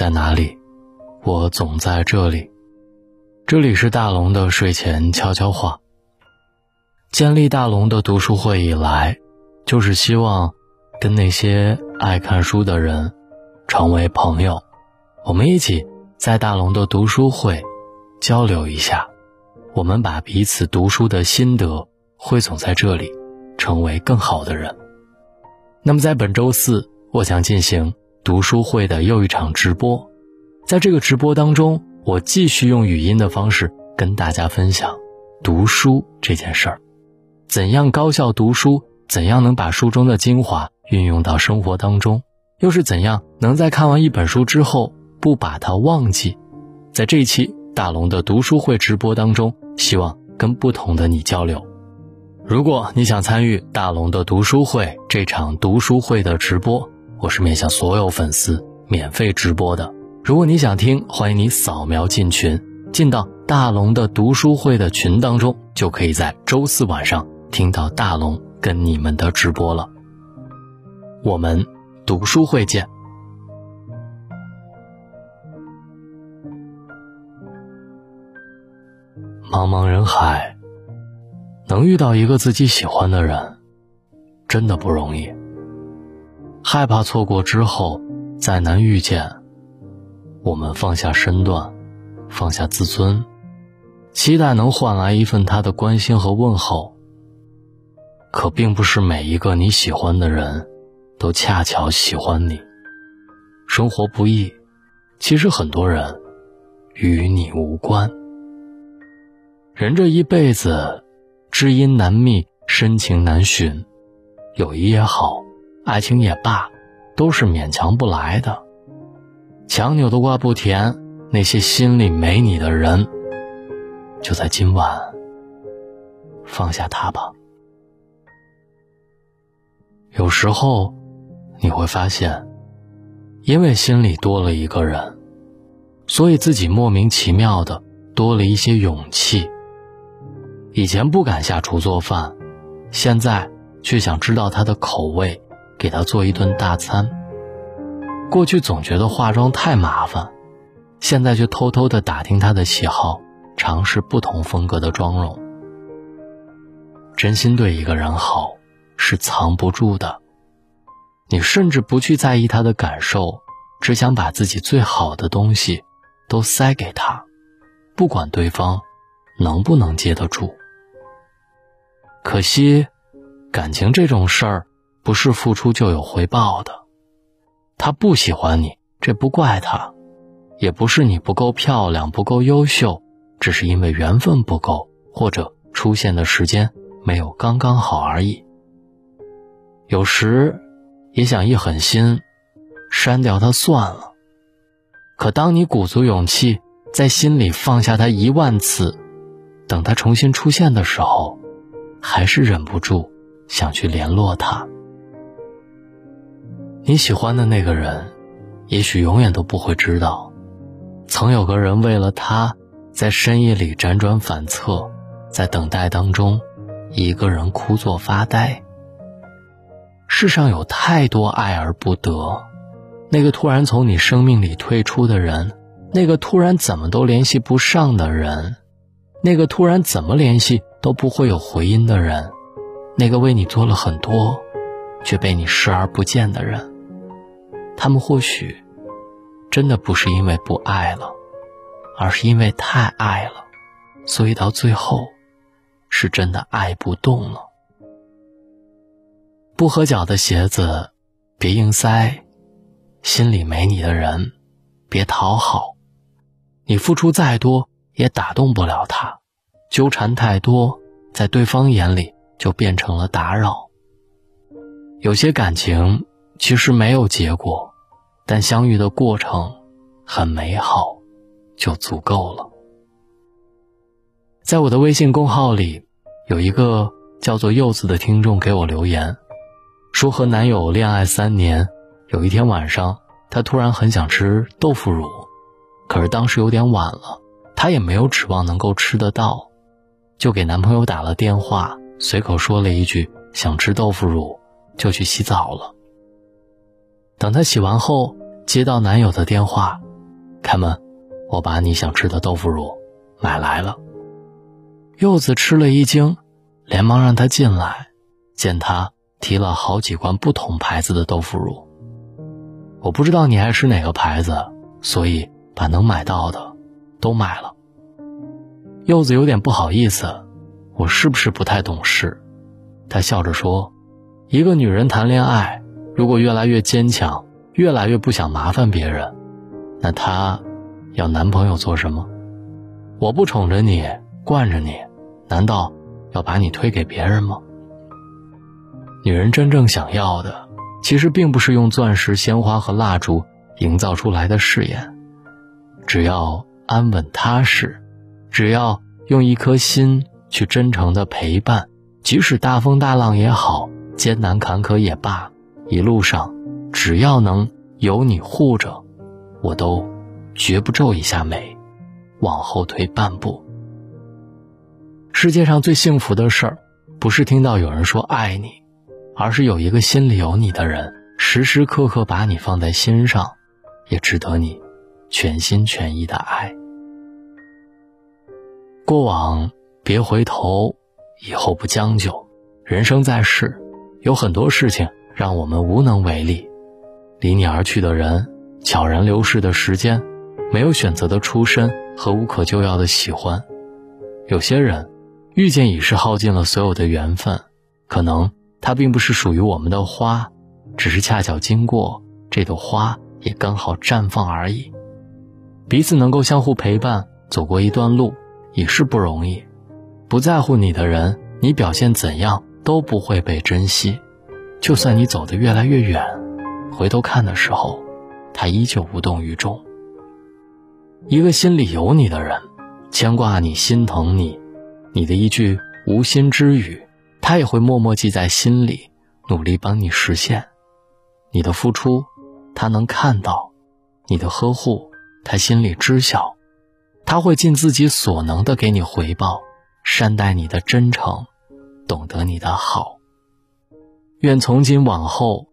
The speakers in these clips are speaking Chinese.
在哪里？我总在这里。这里是大龙的睡前悄悄话。建立大龙的读书会以来，就是希望跟那些爱看书的人成为朋友，我们一起在大龙的读书会交流一下，我们把彼此读书的心得汇总在这里，成为更好的人。那么在本周四，我将进行读书会的又一场直播，在这个直播当中，我继续用语音的方式跟大家分享读书这件事儿。怎样高效读书？怎样能把书中的精华运用到生活当中？又是怎样能在看完一本书之后不把它忘记？在这一期大龙的读书会直播当中，希望跟不同的你交流。如果你想参与大龙的读书会这场读书会的直播，我是面向所有粉丝免费直播的。如果你想听，欢迎你扫描进群，进到大龙的读书会的群当中，就可以在周四晚上。听到大龙跟你们的直播了，我们读书会见。茫茫人海，能遇到一个自己喜欢的人，真的不容易。害怕错过之后再难遇见，我们放下身段，放下自尊，期待能换来一份他的关心和问候。可并不是每一个你喜欢的人，都恰巧喜欢你。生活不易，其实很多人与你无关。人这一辈子，知音难觅，深情难寻。友谊也好，爱情也罢，都是勉强不来的。强扭的瓜不甜，那些心里没你的人，就在今晚放下他吧。有时候，你会发现，因为心里多了一个人，所以自己莫名其妙的多了一些勇气。以前不敢下厨做饭，现在却想知道他的口味，给他做一顿大餐。过去总觉得化妆太麻烦，现在却偷偷的打听他的喜好，尝试不同风格的妆容。真心对一个人好。是藏不住的，你甚至不去在意他的感受，只想把自己最好的东西都塞给他，不管对方能不能接得住。可惜，感情这种事儿不是付出就有回报的。他不喜欢你，这不怪他，也不是你不够漂亮、不够优秀，只是因为缘分不够，或者出现的时间没有刚刚好而已。有时，也想一狠心，删掉他算了。可当你鼓足勇气，在心里放下他一万次，等他重新出现的时候，还是忍不住想去联络他。你喜欢的那个人，也许永远都不会知道，曾有个人为了他，在深夜里辗转反侧，在等待当中，一个人枯坐发呆。世上有太多爱而不得，那个突然从你生命里退出的人，那个突然怎么都联系不上的人，那个突然怎么联系都不会有回音的人，那个为你做了很多，却被你视而不见的人，他们或许真的不是因为不爱了，而是因为太爱了，所以到最后，是真的爱不动了。不合脚的鞋子，别硬塞；心里没你的人，别讨好。你付出再多，也打动不了他。纠缠太多，在对方眼里就变成了打扰。有些感情其实没有结果，但相遇的过程很美好，就足够了。在我的微信公号里，有一个叫做柚子的听众给我留言。说和男友恋爱三年，有一天晚上，她突然很想吃豆腐乳，可是当时有点晚了，她也没有指望能够吃得到，就给男朋友打了电话，随口说了一句想吃豆腐乳，就去洗澡了。等她洗完后，接到男友的电话，开门，我把你想吃的豆腐乳买来了。”柚子吃了一惊，连忙让他进来。见他提了好几罐不同牌子的豆腐乳，我不知道你爱吃哪个牌子，所以把能买到的都买了。柚子有点不好意思，我是不是不太懂事？他笑着说：“一个女人谈恋爱，如果越来越坚强，越来越不想麻烦别人，那她要男朋友做什么？我不宠着你，惯着你，难道要把你推给别人吗？”女人真正想要的，其实并不是用钻石、鲜花和蜡烛营造出来的誓言，只要安稳踏实，只要用一颗心去真诚的陪伴，即使大风大浪也好，艰难坎坷也罢，一路上只要能有你护着，我都绝不皱一下眉，往后退半步。世界上最幸福的事儿，不是听到有人说爱你。而是有一个心里有你的人，时时刻刻把你放在心上，也值得你全心全意的爱。过往别回头，以后不将就。人生在世，有很多事情让我们无能为力。离你而去的人，悄然流逝的时间，没有选择的出身和无可救药的喜欢。有些人，遇见已是耗尽了所有的缘分，可能。它并不是属于我们的花，只是恰巧经过，这朵花也刚好绽放而已。彼此能够相互陪伴，走过一段路，已是不容易。不在乎你的人，你表现怎样都不会被珍惜。就算你走得越来越远，回头看的时候，他依旧无动于衷。一个心里有你的人，牵挂你，心疼你，你的一句无心之语。他也会默默记在心里，努力帮你实现。你的付出，他能看到；你的呵护，他心里知晓。他会尽自己所能的给你回报，善待你的真诚，懂得你的好。愿从今往后，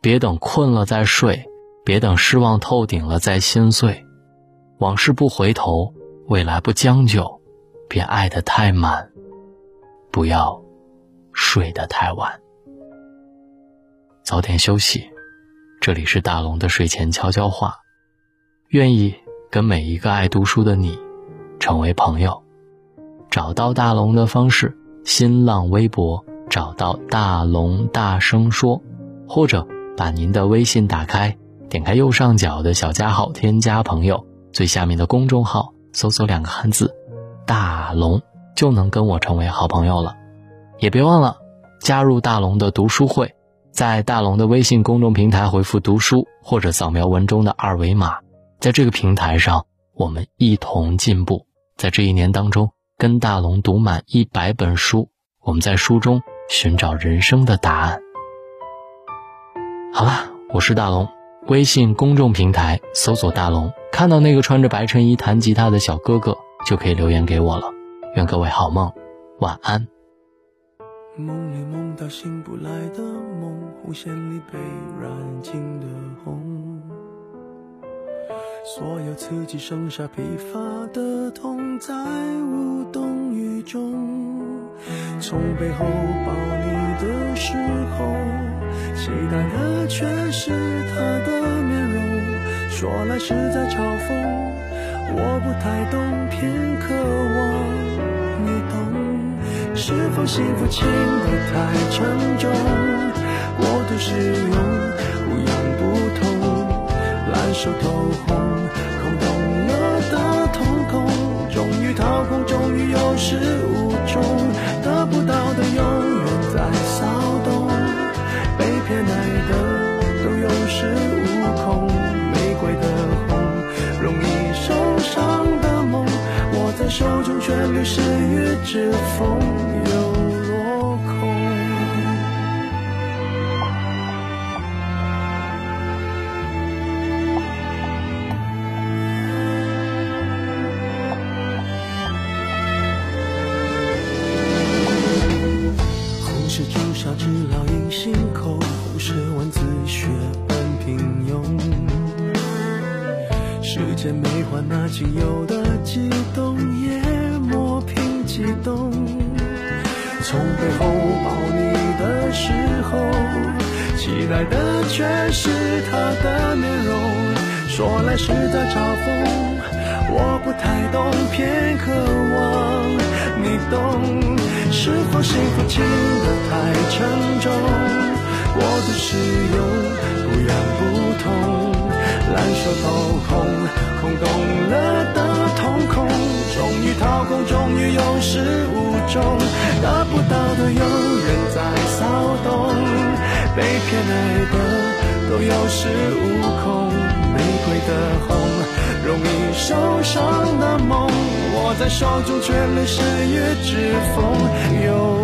别等困了再睡，别等失望透顶了再心碎。往事不回头，未来不将就，别爱得太满，不要。睡得太晚，早点休息。这里是大龙的睡前悄悄话，愿意跟每一个爱读书的你成为朋友。找到大龙的方式：新浪微博找到大龙大声说，或者把您的微信打开，点开右上角的小加号，添加朋友，最下面的公众号搜索两个汉字“大龙”，就能跟我成为好朋友了。也别忘了加入大龙的读书会，在大龙的微信公众平台回复“读书”或者扫描文中的二维码，在这个平台上，我们一同进步。在这一年当中，跟大龙读满一百本书，我们在书中寻找人生的答案。好了，我是大龙，微信公众平台搜索“大龙”，看到那个穿着白衬衣弹吉他的小哥哥，就可以留言给我了。愿各位好梦，晚安。梦里梦到醒不来的梦，红线里被染尽的红，所有刺激剩下疲乏的痛，在无动于衷。从背后抱你的时候，期待的却是他的面容，说来是在嘲讽，我不太懂，偏渴望你懂。是否幸福轻得太沉重，过度使用不痒不痛，烂熟透红，谁与之风流落空。红是朱砂痣烙印心口红是蚊子血般平庸。时间美化那仅有的悸动激动。从背后抱你的时候，期待的却是他的面容。说来是在嘲讽，我不太懂，偏渴望你懂。是否幸福轻得太沉重？过度使用，不痒不痛，烂熟透空，空洞了的，掏空，终于有始无终，得不到的永远在骚动，被偏爱的都有恃无恐，玫瑰的红，容易受伤的梦，握在手中却流失于指缝，有